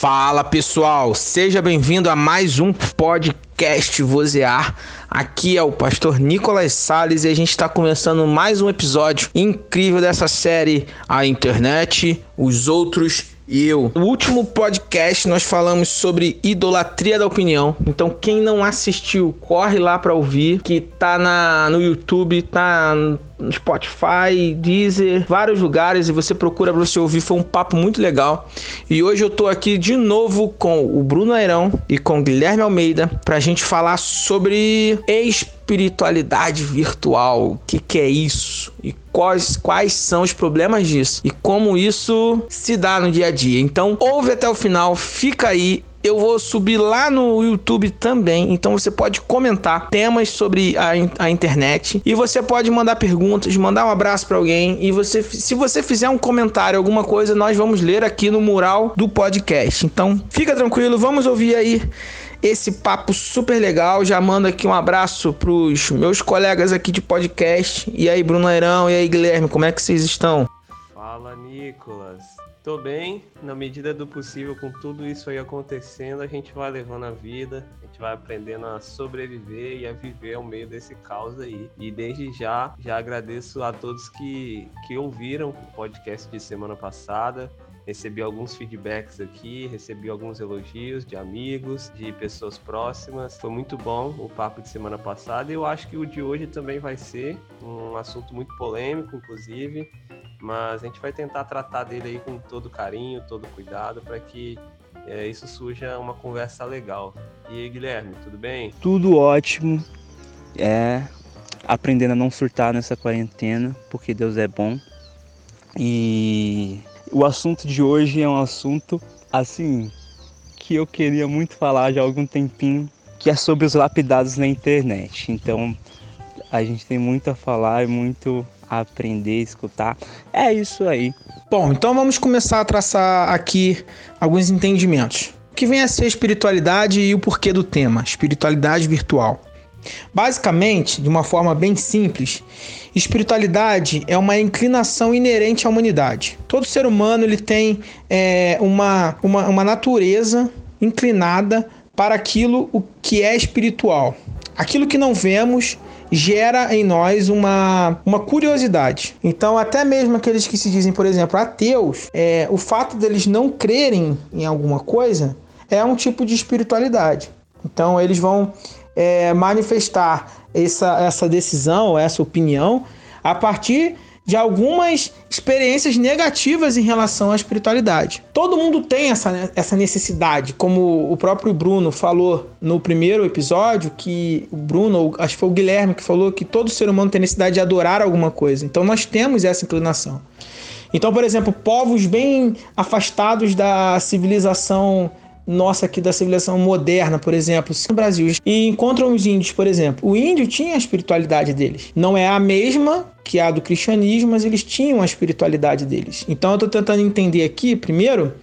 Fala pessoal, seja bem-vindo a mais um podcast Vozear. Aqui é o pastor Nicolas Sales e a gente está começando mais um episódio incrível dessa série A Internet, os outros e eu. No último podcast nós falamos sobre idolatria da opinião. Então quem não assistiu, corre lá para ouvir, que tá na no YouTube, tá no Spotify, Deezer, vários lugares e você procura para você ouvir. Foi um papo muito legal. E hoje eu tô aqui de novo com o Bruno Airão e com o Guilherme Almeida para a gente falar sobre espiritualidade virtual. O que, que é isso? E quais, quais são os problemas disso? E como isso se dá no dia a dia. Então, ouve até o final, fica aí eu vou subir lá no YouTube também, então você pode comentar temas sobre a, a internet e você pode mandar perguntas, mandar um abraço para alguém e você, se você fizer um comentário, alguma coisa, nós vamos ler aqui no mural do podcast. Então, fica tranquilo, vamos ouvir aí esse papo super legal. Já mando aqui um abraço pros meus colegas aqui de podcast. E aí, Bruno Airão, e aí, Guilherme, como é que vocês estão? Fala, Nicolas. Tô bem, na medida do possível, com tudo isso aí acontecendo, a gente vai levando a vida, a gente vai aprendendo a sobreviver e a viver ao meio desse caos aí. E desde já, já agradeço a todos que, que ouviram o podcast de semana passada, recebi alguns feedbacks aqui, recebi alguns elogios de amigos, de pessoas próximas. Foi muito bom o papo de semana passada e eu acho que o de hoje também vai ser um assunto muito polêmico, inclusive, mas a gente vai tentar tratar dele aí com todo carinho, todo cuidado, para que é, isso surja uma conversa legal. E aí, Guilherme, tudo bem? Tudo ótimo. É aprendendo a não surtar nessa quarentena, porque Deus é bom. E o assunto de hoje é um assunto assim que eu queria muito falar já há algum tempinho, que é sobre os lapidados na internet. Então, a gente tem muito a falar e muito a aprender, escutar. É isso aí. Bom, então vamos começar a traçar aqui alguns entendimentos. Que vem a ser espiritualidade e o porquê do tema, espiritualidade virtual. Basicamente, de uma forma bem simples, espiritualidade é uma inclinação inerente à humanidade. Todo ser humano ele tem é, uma, uma, uma natureza inclinada para aquilo o que é espiritual. Aquilo que não vemos gera em nós uma, uma curiosidade. Então, até mesmo aqueles que se dizem, por exemplo, ateus, é, o fato deles não crerem em alguma coisa é um tipo de espiritualidade. Então, eles vão é, manifestar essa, essa decisão, essa opinião, a partir de algumas experiências negativas em relação à espiritualidade. Todo mundo tem essa, essa necessidade, como o próprio Bruno falou no primeiro episódio, que o Bruno, acho que foi o Guilherme que falou que todo ser humano tem necessidade de adorar alguma coisa. Então nós temos essa inclinação. Então, por exemplo, povos bem afastados da civilização nossa aqui da civilização moderna, por exemplo, no Brasil, e encontram os índios, por exemplo. O índio tinha a espiritualidade deles. Não é a mesma que a do cristianismo, mas eles tinham a espiritualidade deles. Então eu estou tentando entender aqui, primeiro,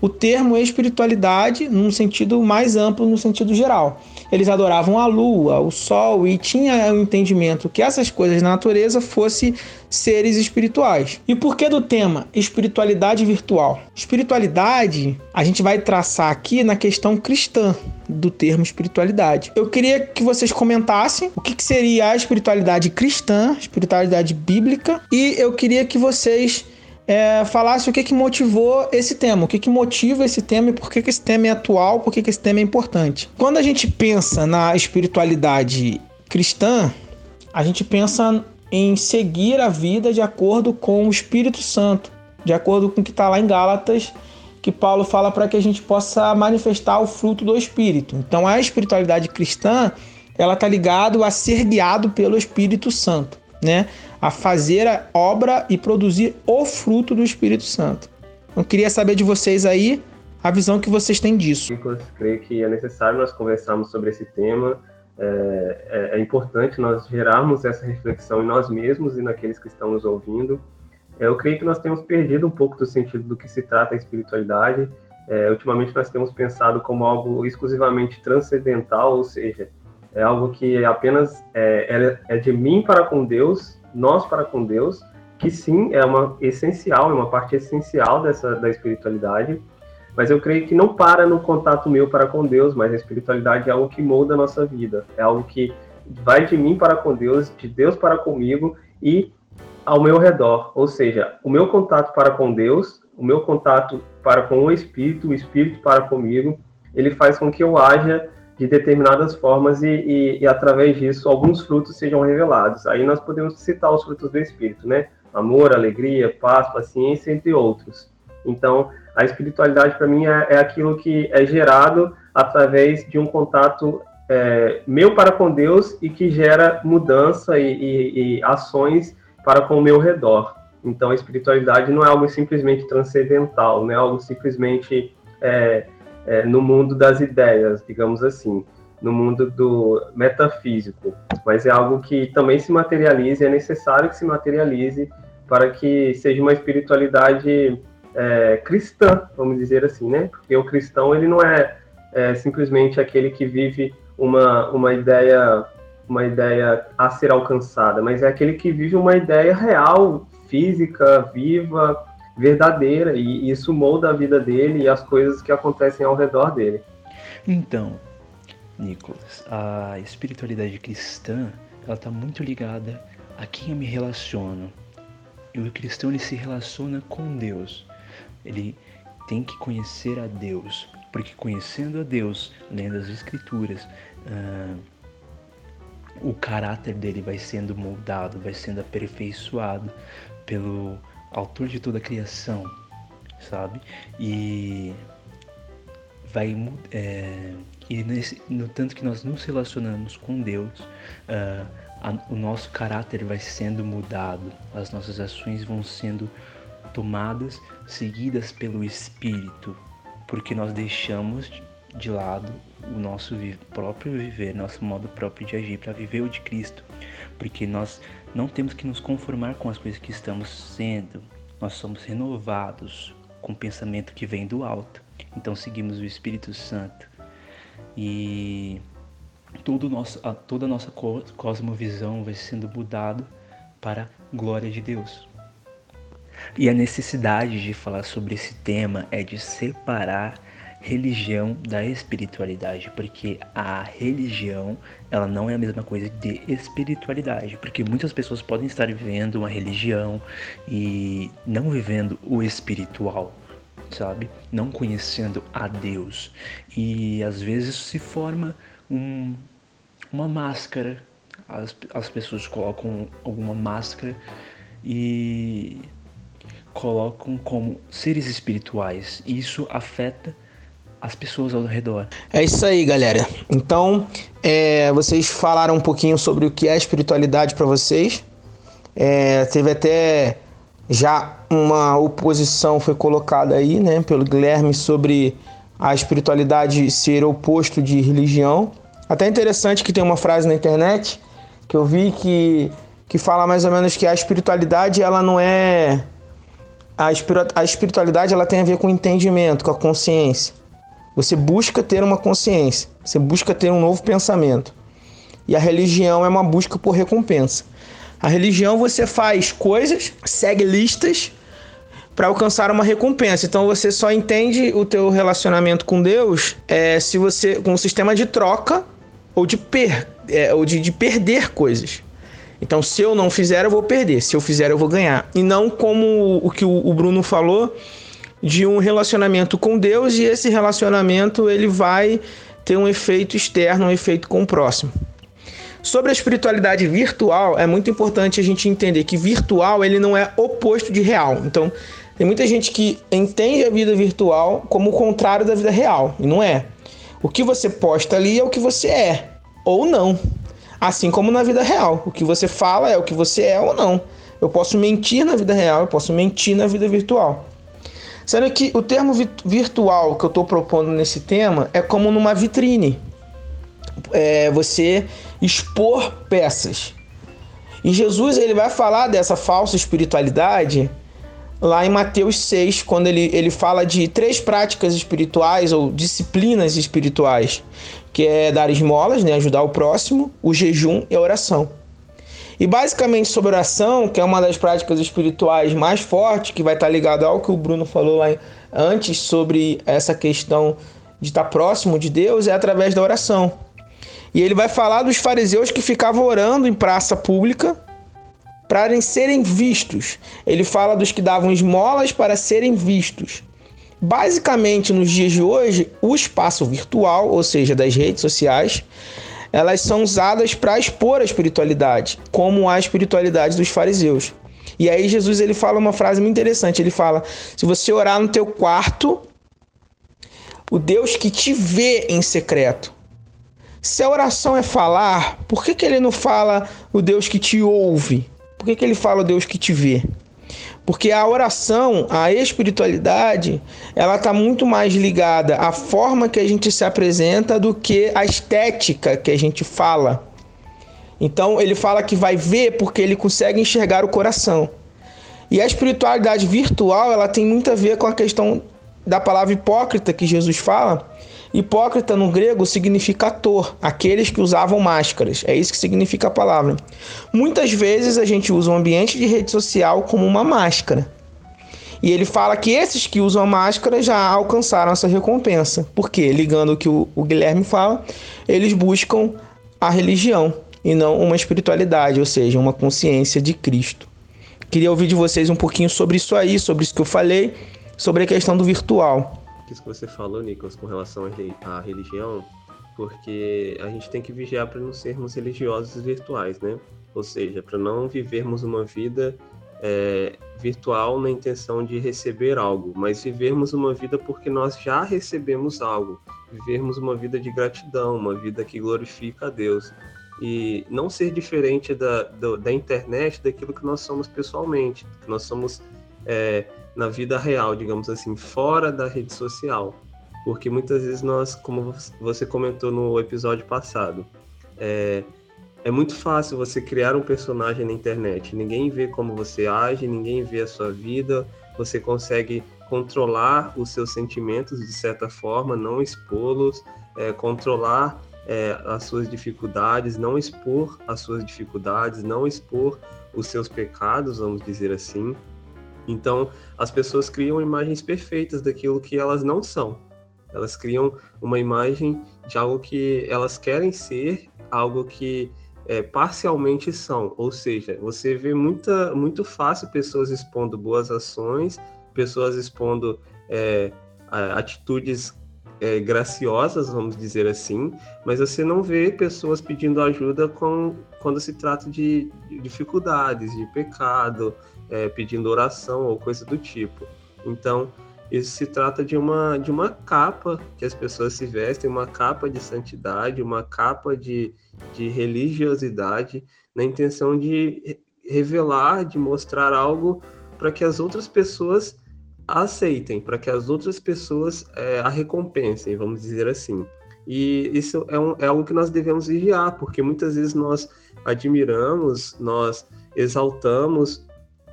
o termo espiritualidade num sentido mais amplo, no sentido geral. Eles adoravam a lua, o sol e tinha o entendimento que essas coisas da natureza fossem seres espirituais. E por que do tema espiritualidade virtual? Espiritualidade, a gente vai traçar aqui na questão cristã do termo espiritualidade. Eu queria que vocês comentassem o que, seria a espiritualidade cristã, espiritualidade bíblica, e eu queria que vocês é, falasse o que, que motivou esse tema, o que, que motiva esse tema e por que, que esse tema é atual, por que, que esse tema é importante. Quando a gente pensa na espiritualidade cristã, a gente pensa em seguir a vida de acordo com o Espírito Santo, de acordo com o que está lá em Gálatas, que Paulo fala para que a gente possa manifestar o fruto do Espírito. Então a espiritualidade cristã ela está ligado a ser guiado pelo Espírito Santo, né? A fazer a obra e produzir o fruto do Espírito Santo. Eu queria saber de vocês aí a visão que vocês têm disso. Eu creio que é necessário nós conversarmos sobre esse tema. É, é, é, importante nós gerarmos essa reflexão em nós mesmos e naqueles que estão nos ouvindo. É, eu creio que nós temos perdido um pouco do sentido do que se trata a espiritualidade. É, ultimamente nós temos pensado como algo exclusivamente transcendental, ou seja, é algo que apenas é, é, é de mim para com Deus nós para com Deus, que sim é uma essencial, é uma parte essencial dessa da espiritualidade, Mas eu creio que não para no contato meu para com Deus, mas a espiritualidade é algo que molda a nossa vida, é algo que vai de mim para com Deus, de Deus para comigo e ao meu redor. Ou seja, o meu contato para com Deus, o meu contato para com o Espírito, o Espírito para comigo, ele faz com que eu haja de determinadas formas e, e, e, através disso alguns frutos sejam revelados. Aí nós podemos citar os frutos do Espírito, né? Amor, alegria, paz, paciência, entre outros. Então, a espiritualidade para mim é, é, aquilo que é gerado através de um contato é, meu para com Deus e que gera mudança e, e, ações para com o meu redor. Então, a espiritualidade não é algo simplesmente transcendental, não é algo simplesmente é, é, no mundo das ideias, digamos assim, no mundo do metafísico, mas é algo que também se materialize, é necessário que se materialize para que seja uma espiritualidade é, cristã, vamos dizer assim, né? Porque o cristão ele não é, é simplesmente aquele que vive uma, uma ideia uma ideia a ser alcançada, mas é aquele que vive uma ideia real, física, viva, verdadeira, e isso molda a vida dele e as coisas que acontecem ao redor dele. Então, Nicolas, a espiritualidade cristã, ela está muito ligada a quem eu me relaciono. E o cristão ele se relaciona com Deus. Ele tem que conhecer a Deus, porque conhecendo a Deus, lendo as Escrituras, uh, o caráter dele vai sendo moldado, vai sendo aperfeiçoado pelo autor de toda a criação, sabe? E vai é, e nesse, no tanto que nós nos relacionamos com Deus, uh, a, o nosso caráter vai sendo mudado, as nossas ações vão sendo tomadas, seguidas pelo Espírito, porque nós deixamos de lado o nosso próprio viver, nosso modo próprio de agir, para viver o de Cristo. Porque nós não temos que nos conformar com as coisas que estamos sendo, nós somos renovados com o pensamento que vem do alto. Então seguimos o Espírito Santo e todo nosso, toda a nossa cosmovisão vai sendo mudado para a glória de Deus. E a necessidade de falar sobre esse tema é de separar religião da espiritualidade, porque a religião ela não é a mesma coisa de espiritualidade, porque muitas pessoas podem estar vivendo uma religião e não vivendo o espiritual, sabe? Não conhecendo a Deus. E às vezes se forma um, uma máscara, as, as pessoas colocam alguma máscara e colocam como seres espirituais. Isso afeta as pessoas ao redor. É isso aí, galera. Então, é, vocês falaram um pouquinho sobre o que é espiritualidade para vocês. É, teve até já uma oposição foi colocada aí, né, pelo Guilherme sobre a espiritualidade ser oposto de religião. Até interessante que tem uma frase na internet que eu vi que, que fala mais ou menos que a espiritualidade ela não é a, espiritualidade ela tem a ver com o entendimento, com a consciência. Você busca ter uma consciência, você busca ter um novo pensamento. E a religião é uma busca por recompensa. A religião você faz coisas, segue listas para alcançar uma recompensa. Então você só entende o teu relacionamento com Deus é, se você com um sistema de troca ou de per, é, ou de, de perder coisas. Então, se eu não fizer, eu vou perder. Se eu fizer, eu vou ganhar. E não como o que o Bruno falou, de um relacionamento com Deus e esse relacionamento ele vai ter um efeito externo, um efeito com o próximo. Sobre a espiritualidade virtual, é muito importante a gente entender que virtual ele não é oposto de real. Então, tem muita gente que entende a vida virtual como o contrário da vida real, e não é. O que você posta ali é o que você é, ou não. Assim como na vida real, o que você fala é o que você é ou não. Eu posso mentir na vida real, eu posso mentir na vida virtual. Sendo que o termo virtual que eu estou propondo nesse tema é como numa vitrine. É você expor peças. E Jesus ele vai falar dessa falsa espiritualidade lá em Mateus 6, quando ele, ele fala de três práticas espirituais ou disciplinas espirituais, que é dar esmolas, né, ajudar o próximo, o jejum e a oração. E basicamente sobre oração, que é uma das práticas espirituais mais fortes, que vai estar ligado ao que o Bruno falou lá antes sobre essa questão de estar próximo de Deus, é através da oração. E ele vai falar dos fariseus que ficavam orando em praça pública para serem vistos. Ele fala dos que davam esmolas para serem vistos. Basicamente, nos dias de hoje, o espaço virtual, ou seja, das redes sociais, elas são usadas para expor a espiritualidade, como a espiritualidade dos fariseus. E aí Jesus ele fala uma frase muito interessante, ele fala: "Se você orar no teu quarto, o Deus que te vê em secreto. Se a oração é falar, por que, que ele não fala o Deus que te ouve? Por que, que ele fala o Deus que te vê? Porque a oração, a espiritualidade, ela está muito mais ligada à forma que a gente se apresenta do que à estética que a gente fala. Então ele fala que vai ver porque ele consegue enxergar o coração. E a espiritualidade virtual, ela tem muito a ver com a questão da palavra hipócrita que Jesus fala, Hipócrita no grego significa ator, aqueles que usavam máscaras. É isso que significa a palavra. Muitas vezes a gente usa o ambiente de rede social como uma máscara. E ele fala que esses que usam a máscara já alcançaram essa recompensa. Porque, ligando o que o, o Guilherme fala, eles buscam a religião e não uma espiritualidade, ou seja, uma consciência de Cristo. Queria ouvir de vocês um pouquinho sobre isso aí, sobre isso que eu falei, sobre a questão do virtual isso que você falou, Nicolas, com relação à religião, porque a gente tem que vigiar para não sermos religiosos virtuais, né? Ou seja, para não vivermos uma vida é, virtual na intenção de receber algo, mas vivermos uma vida porque nós já recebemos algo, vivermos uma vida de gratidão, uma vida que glorifica a Deus e não ser diferente da, da, internet daquilo que nós somos pessoalmente, que nós somos é, na vida real, digamos assim, fora da rede social. Porque muitas vezes nós, como você comentou no episódio passado, é, é muito fácil você criar um personagem na internet. Ninguém vê como você age, ninguém vê a sua vida, você consegue controlar os seus sentimentos de certa forma, não expô-los, é, controlar é, as suas dificuldades, não expor as suas dificuldades, não expor os seus pecados, vamos dizer assim. Então, as pessoas criam imagens perfeitas daquilo que elas não são. Elas criam uma imagem de algo que elas querem ser, algo que é, parcialmente são. Ou seja, você vê muita, muito fácil pessoas expondo boas ações, pessoas expondo é, atitudes é, graciosas, vamos dizer assim, mas você não vê pessoas pedindo ajuda com, quando se trata de, de dificuldades, de pecado, é, pedindo oração ou coisa do tipo. Então, isso se trata de uma, de uma capa que as pessoas se vestem, uma capa de santidade, uma capa de, de religiosidade, na intenção de revelar, de mostrar algo para que as outras pessoas aceitem, para que as outras pessoas é, a recompensem, vamos dizer assim. E isso é, um, é algo que nós devemos vigiar, porque muitas vezes nós admiramos, nós exaltamos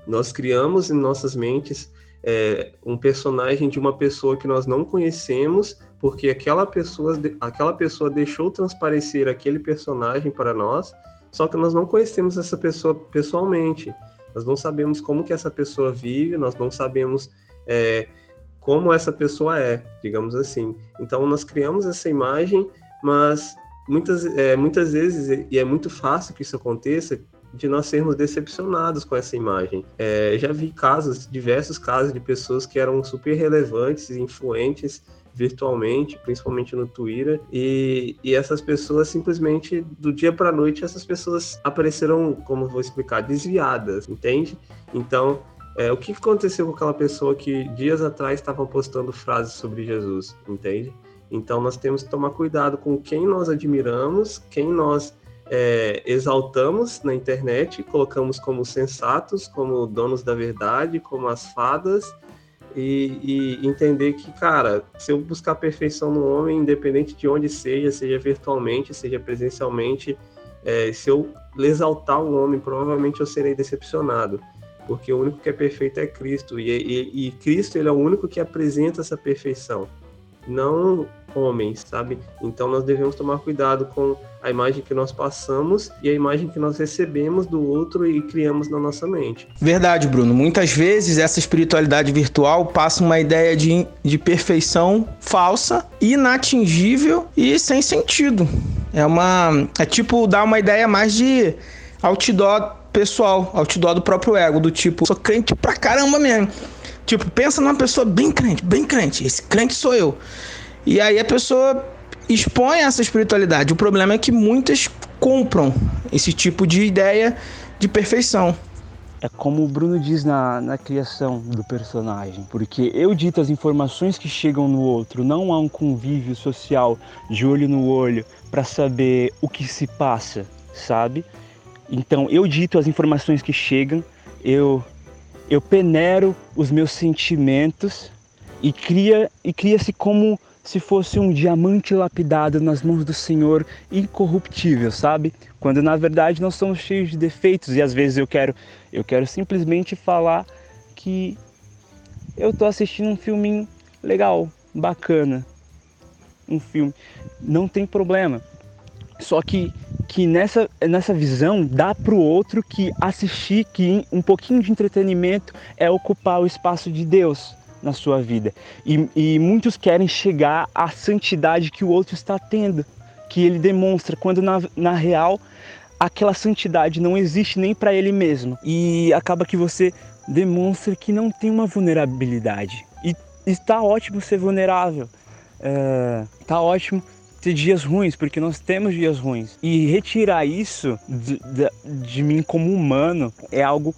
nós criamos em nossas mentes é, um personagem de uma pessoa que nós não conhecemos, porque aquela pessoa, aquela pessoa deixou transparecer aquele personagem para nós, só que nós não conhecemos essa pessoa pessoalmente. Nós não sabemos como que essa pessoa vive, nós não sabemos é, como essa pessoa é, digamos assim. Então nós criamos essa imagem, mas muitas, é, muitas vezes, e é muito fácil que isso aconteça, de nós sermos decepcionados com essa imagem. É, já vi casos, diversos casos de pessoas que eram super relevantes e influentes virtualmente, principalmente no Twitter, e, e essas pessoas simplesmente, do dia para noite, essas pessoas apareceram, como vou explicar, desviadas, entende? Então, é, o que aconteceu com aquela pessoa que dias atrás estava postando frases sobre Jesus, entende? Então, nós temos que tomar cuidado com quem nós admiramos, quem nós é, exaltamos na internet, colocamos como sensatos, como donos da verdade, como as fadas, e, e, entender que, cara, se eu buscar perfeição no homem, independente de onde seja, seja virtualmente, seja presencialmente, é, se eu exaltar um homem, provavelmente eu serei decepcionado, porque o único que é perfeito é Cristo, e, e, e Cristo ele é o único que apresenta essa perfeição, não homens, sabe? Então nós devemos tomar cuidado com a imagem que nós passamos e a imagem que nós recebemos do outro e criamos na nossa mente. Verdade, Bruno. Muitas vezes essa espiritualidade virtual passa uma ideia de, de perfeição falsa, inatingível e sem sentido. É uma. É tipo dar uma ideia mais de outdoor pessoal, outdoor do próprio ego, do tipo, sou crente pra caramba mesmo. Tipo, pensa numa pessoa bem crente, bem crente. Esse crente sou eu. E aí a pessoa expõe essa espiritualidade. O problema é que muitas compram esse tipo de ideia de perfeição. É como o Bruno diz na, na criação do personagem, porque eu dito as informações que chegam no outro, não há um convívio social de olho no olho para saber o que se passa, sabe? Então eu dito as informações que chegam, eu eu peneiro os meus sentimentos e cria e cria-se como se fosse um diamante lapidado nas mãos do Senhor, incorruptível, sabe? Quando na verdade nós somos cheios de defeitos e às vezes eu quero, eu quero simplesmente falar que eu tô assistindo um filminho legal, bacana, um filme, não tem problema. Só que que nessa, nessa visão dá para o outro que assistir, que um pouquinho de entretenimento é ocupar o espaço de Deus na sua vida. E, e muitos querem chegar à santidade que o outro está tendo, que ele demonstra, quando na, na real aquela santidade não existe nem para ele mesmo. E acaba que você demonstra que não tem uma vulnerabilidade. E está ótimo ser vulnerável. Está é, ótimo ter dias ruins, porque nós temos dias ruins. E retirar isso de, de, de mim como humano é algo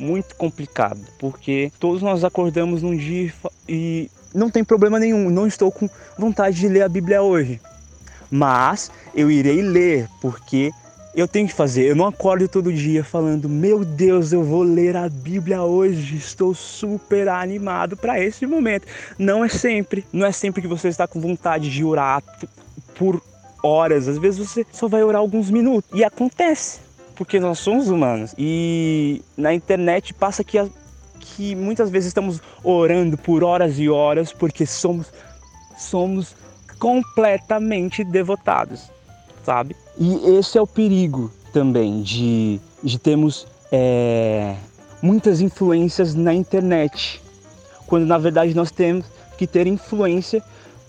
muito complicado, porque todos nós acordamos num dia e não tem problema nenhum, não estou com vontade de ler a Bíblia hoje. Mas eu irei ler, porque eu tenho que fazer. Eu não acordo todo dia falando: "Meu Deus, eu vou ler a Bíblia hoje. Estou super animado para esse momento". Não é sempre, não é sempre que você está com vontade de orar por horas. Às vezes você só vai orar alguns minutos e acontece porque nós somos humanos. E na internet passa que, que muitas vezes estamos orando por horas e horas porque somos, somos completamente devotados, sabe? E esse é o perigo também de, de termos é, muitas influências na internet, quando na verdade nós temos que ter influência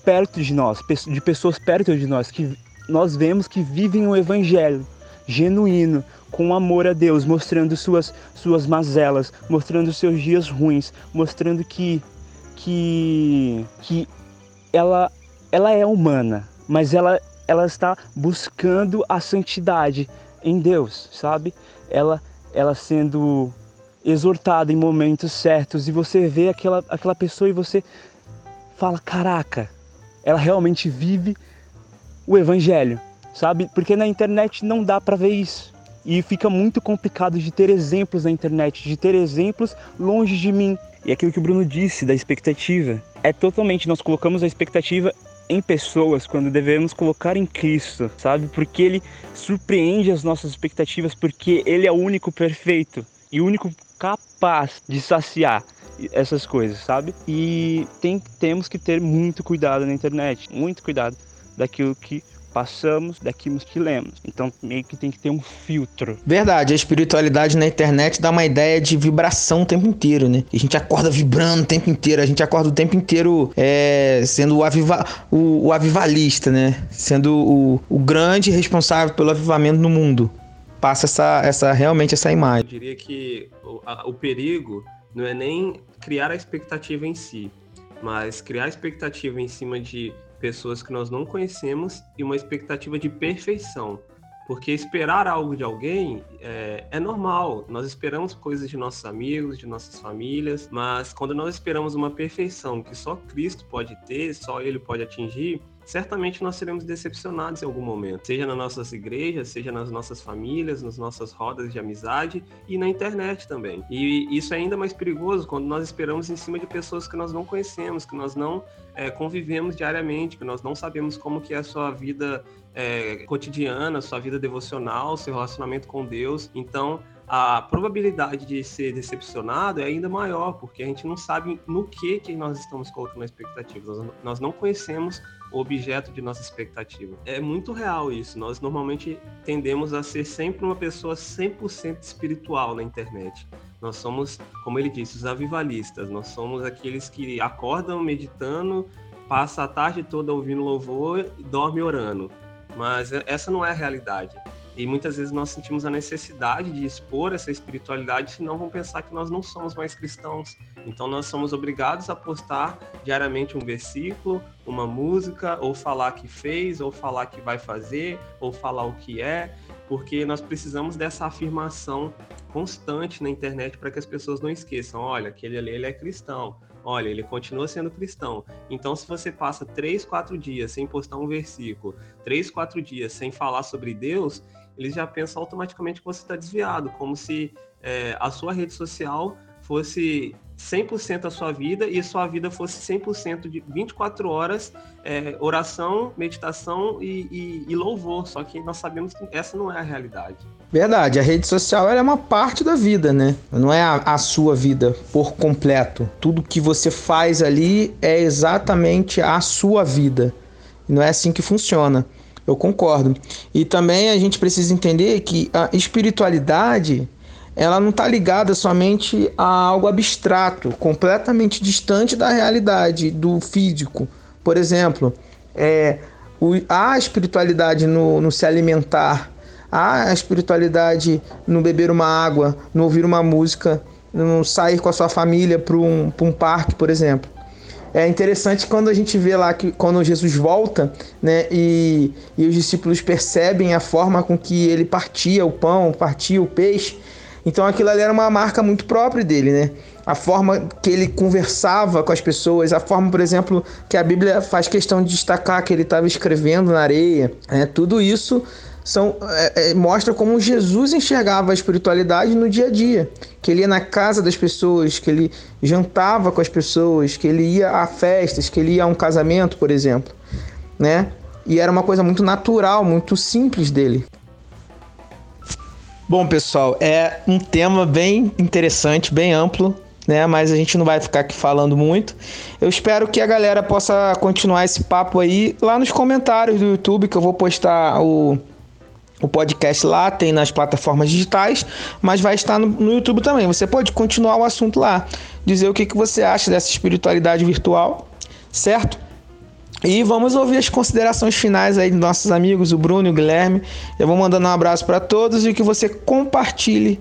perto de nós, de pessoas perto de nós que nós vemos que vivem o evangelho genuíno, com amor a Deus, mostrando suas, suas mazelas, mostrando seus dias ruins, mostrando que, que, que ela, ela é humana, mas ela, ela está buscando a santidade em Deus, sabe? Ela, ela sendo exortada em momentos certos e você vê aquela, aquela pessoa e você fala: caraca, ela realmente vive o evangelho, sabe? Porque na internet não dá para ver isso. E fica muito complicado de ter exemplos na internet, de ter exemplos longe de mim. E aquilo que o Bruno disse da expectativa, é totalmente nós colocamos a expectativa em pessoas quando devemos colocar em Cristo, sabe? Porque ele surpreende as nossas expectativas, porque ele é o único perfeito e o único capaz de saciar essas coisas, sabe? E tem, temos que ter muito cuidado na internet, muito cuidado daquilo que passamos daquilo que lemos. Então meio que tem que ter um filtro. Verdade, a espiritualidade na internet dá uma ideia de vibração o tempo inteiro, né? A gente acorda vibrando o tempo inteiro, a gente acorda o tempo inteiro é, sendo o, aviva, o, o, avivalista, né? Sendo o, o grande responsável pelo avivamento no mundo. Passa essa, essa realmente essa imagem. Eu diria que o, a, o perigo não é nem criar a expectativa em si, mas criar a expectativa em cima de pessoas que nós não conhecemos e uma expectativa de perfeição. Porque esperar algo de alguém é, é, normal. Nós esperamos coisas de nossos amigos, de nossas famílias, mas quando nós esperamos uma perfeição que só Cristo pode ter, só Ele pode atingir, certamente nós seremos decepcionados em algum momento, seja nas nossas igrejas, seja nas nossas famílias, nas nossas rodas de amizade e na internet também. E isso é ainda mais perigoso quando nós esperamos em cima de pessoas que nós não conhecemos, que nós não é, convivemos diariamente, que nós não sabemos como que é a sua vida é, cotidiana, sua vida devocional, seu relacionamento com Deus. Então, a probabilidade de ser decepcionado é ainda maior, porque a gente não sabe no que, que nós estamos colocando a expectativa. Nós, nós não conhecemos objeto de nossa expectativa. É muito real isso. Nós normalmente tendemos a ser sempre uma pessoa 100% espiritual na internet. Nós somos, como ele disse, os avivalistas. Nós somos aqueles que acordam meditando, passa a tarde toda ouvindo louvor e dorme orando. Mas essa não é a realidade. E muitas vezes nós sentimos a necessidade de expor essa espiritualidade, senão vão pensar que nós não somos mais cristãos. Então nós somos obrigados a postar diariamente um versículo, uma música, ou falar que fez, ou falar que vai fazer, ou falar o que é, porque nós precisamos dessa afirmação constante na internet para que as pessoas não esqueçam, olha, aquele ali ele é cristão, olha, ele continua sendo cristão. Então, se você passa três, quatro dias sem postar um versículo, três, quatro dias sem falar sobre Deus, eles já pensam automaticamente que você está desviado, como se é, a sua rede social fosse 100% a sua vida e sua vida fosse 100% de 24 horas é, oração, meditação e, e, e, louvor. Só que nós sabemos que essa não é a realidade. Verdade, a rede social é uma parte da vida, né? Não é a, a sua vida por completo. Tudo que você faz ali é exatamente a sua vida. Não é assim que funciona. Eu concordo. E também a gente precisa entender que a espiritualidade ela não está ligada somente a algo abstrato, completamente distante da realidade, do físico. Por exemplo, é, o, há espiritualidade no, no se alimentar, há espiritualidade no beber uma água, no ouvir uma música, no sair com a sua família para um, um parque, por exemplo. É interessante quando a gente vê lá que quando Jesus volta, né, e, e os discípulos percebem a forma com que ele partia o pão, partia o peixe. Então aquilo ali era uma marca muito própria dele, né? A forma que ele conversava com as pessoas, a forma, por exemplo, que a Bíblia faz questão de destacar que ele estava escrevendo na areia, né? Tudo isso são, é, é, mostra como Jesus enxergava a espiritualidade no dia a dia. Que ele ia na casa das pessoas, que ele jantava com as pessoas, que ele ia a festas, que ele ia a um casamento, por exemplo. Né? E era uma coisa muito natural, muito simples dele. Bom, pessoal, é um tema bem interessante, bem amplo, né? Mas a gente não vai ficar aqui falando muito. Eu espero que a galera possa continuar esse papo aí lá nos comentários do YouTube, que eu vou postar o o podcast lá, tem nas plataformas digitais, mas vai estar no, no, YouTube também. Você pode continuar o assunto lá, dizer o que, que você acha dessa espiritualidade virtual, certo? E vamos ouvir as considerações finais aí dos nossos amigos, o Bruno e o Guilherme. Eu vou mandando um abraço para todos e que você compartilhe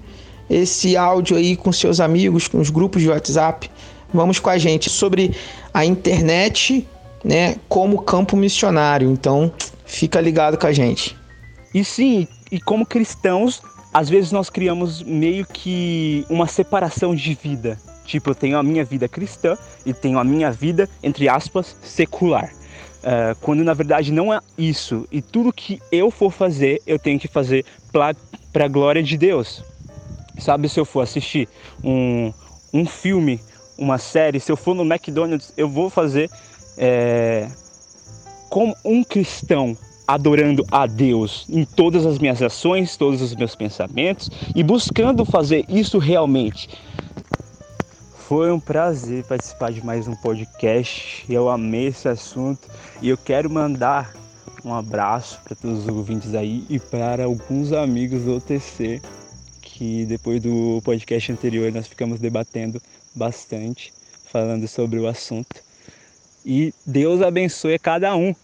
esse áudio aí com seus amigos, com os grupos de WhatsApp. Vamos com a gente sobre a internet, né, como campo missionário. Então, fica ligado com a gente. E sim, e como cristãos, às vezes nós criamos meio que uma separação de vida. Tipo, eu tenho a minha vida cristã e tenho a minha vida, entre aspas, secular. Uh, quando na verdade não é isso. E tudo que eu for fazer, eu tenho que fazer para a glória de Deus. Sabe, se eu for assistir um, um filme, uma série, se eu for no McDonald's, eu vou fazer é, como um cristão adorando a Deus em todas as minhas ações, todos os meus pensamentos e buscando fazer isso realmente. Foi um prazer participar de mais um podcast. Eu amei esse assunto e eu quero mandar um abraço para todos os ouvintes aí e para alguns amigos do OTC que depois do podcast anterior nós ficamos debatendo bastante, falando sobre o assunto. E Deus abençoe cada um.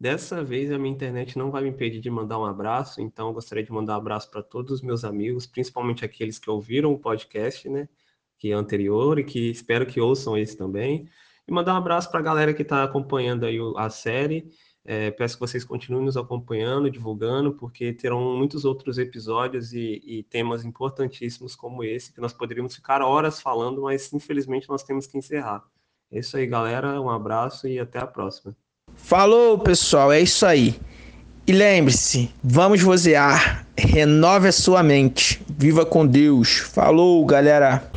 Dessa vez a minha internet não vai me impedir de mandar um abraço, então eu gostaria de mandar um abraço para todos os meus amigos, principalmente aqueles que ouviram o podcast, né, que é anterior e que espero que ouçam esse também. E mandar um abraço para a galera que está acompanhando aí a série. É, peço que vocês continuem nos acompanhando, divulgando, porque terão muitos outros episódios e, e temas importantíssimos como esse, que nós poderíamos ficar horas falando, mas infelizmente nós temos que encerrar. É isso aí, galera. Um abraço e até a próxima. Falou, pessoal, é isso aí. E lembre-se, vamos vozear, renove a sua mente, viva com Deus. Falou, galera.